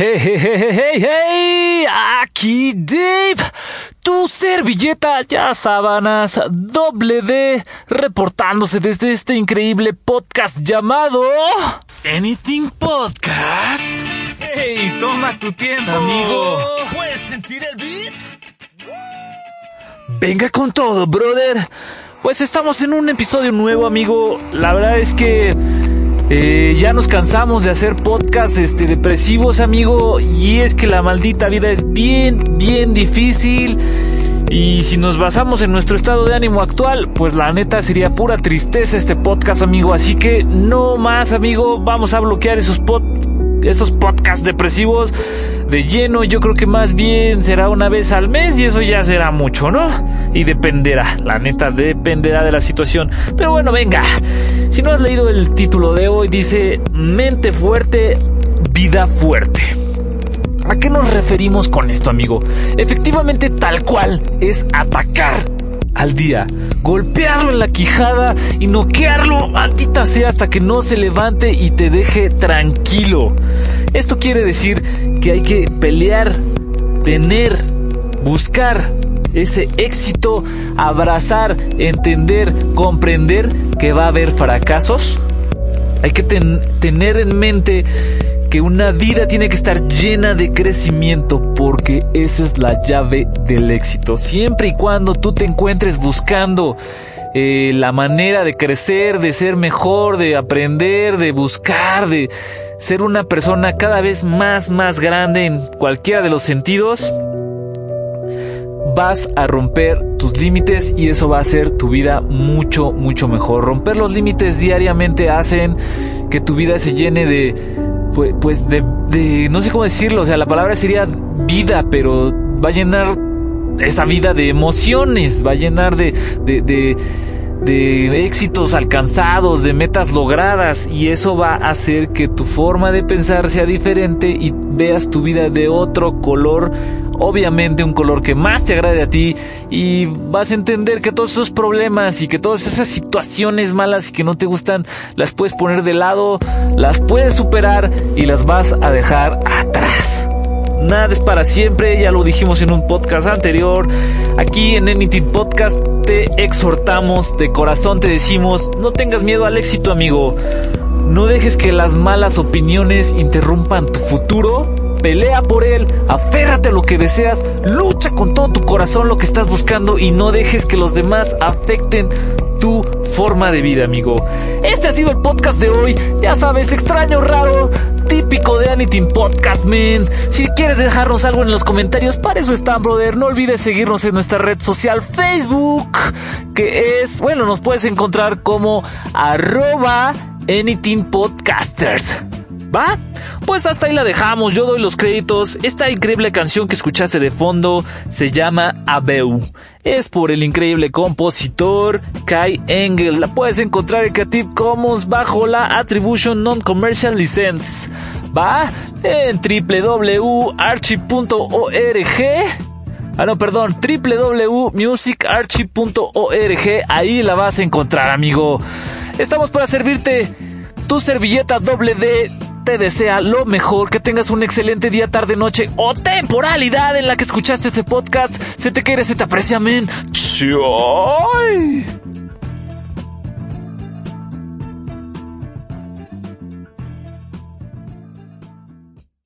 Hey, hey, hey, hey, hey, aquí Dave, tu servilleta, ya sábanas, doble D, reportándose desde este increíble podcast llamado Anything Podcast. Hey, toma tu tiempo, amigo. ¿Puedes sentir el beat? Venga con todo, brother. Pues estamos en un episodio nuevo, amigo. La verdad es que eh, ya nos cansamos de hacer podcasts este, depresivos, amigo. Y es que la maldita vida es bien, bien difícil. Y si nos basamos en nuestro estado de ánimo actual, pues la neta sería pura tristeza este podcast, amigo. Así que no más, amigo. Vamos a bloquear esos podcasts esos podcasts depresivos de lleno, yo creo que más bien será una vez al mes y eso ya será mucho, ¿no? Y dependerá, la neta dependerá de la situación. Pero bueno, venga, si no has leído el título de hoy, dice mente fuerte, vida fuerte. ¿A qué nos referimos con esto, amigo? Efectivamente, tal cual, es atacar al día, golpearlo en la quijada y noquearlo, maldita sea, hasta que no se levante y te deje tranquilo. Esto quiere decir que hay que pelear, tener, buscar ese éxito, abrazar, entender, comprender que va a haber fracasos. Hay que tener en mente que una vida tiene que estar llena de crecimiento porque esa es la llave del éxito. Siempre y cuando tú te encuentres buscando eh, la manera de crecer, de ser mejor, de aprender, de buscar, de ser una persona cada vez más, más grande en cualquiera de los sentidos, vas a romper tus límites y eso va a hacer tu vida mucho, mucho mejor. Romper los límites diariamente hacen que tu vida se llene de pues, de, de, no sé cómo decirlo, o sea, la palabra sería vida, pero va a llenar esa vida de emociones, va a llenar de, de, de, de éxitos alcanzados, de metas logradas, y eso va a hacer que tu forma de pensar sea diferente y veas tu vida de otro color obviamente un color que más te agrade a ti y vas a entender que todos esos problemas y que todas esas situaciones malas y que no te gustan las puedes poner de lado, las puedes superar y las vas a dejar atrás. Nada es para siempre, ya lo dijimos en un podcast anterior. Aquí en Anything Podcast te exhortamos, de corazón te decimos, no tengas miedo al éxito amigo. No dejes que las malas opiniones interrumpan tu futuro pelea por él, aférrate a lo que deseas, lucha con todo tu corazón lo que estás buscando y no dejes que los demás afecten tu forma de vida, amigo. Este ha sido el podcast de hoy, ya sabes, extraño, raro, típico de Anything Podcast, man. Si quieres dejarnos algo en los comentarios, para eso está, brother. No olvides seguirnos en nuestra red social Facebook, que es, bueno, nos puedes encontrar como arroba Anything Podcasters. ¿Va? Pues hasta ahí la dejamos, yo doy los créditos. Esta increíble canción que escuchaste de fondo se llama Abeu. Es por el increíble compositor Kai Engel. La puedes encontrar en Creative Commons bajo la Attribution Non-Commercial License. Va en www.archie.org. Ah, no, perdón, www.musicarchie.org. Ahí la vas a encontrar, amigo. Estamos para servirte tu servilleta doble D te desea lo mejor, que tengas un excelente día, tarde, noche o temporalidad en la que escuchaste este podcast. Se te quiere, se te aprecia, men. ¡Choy!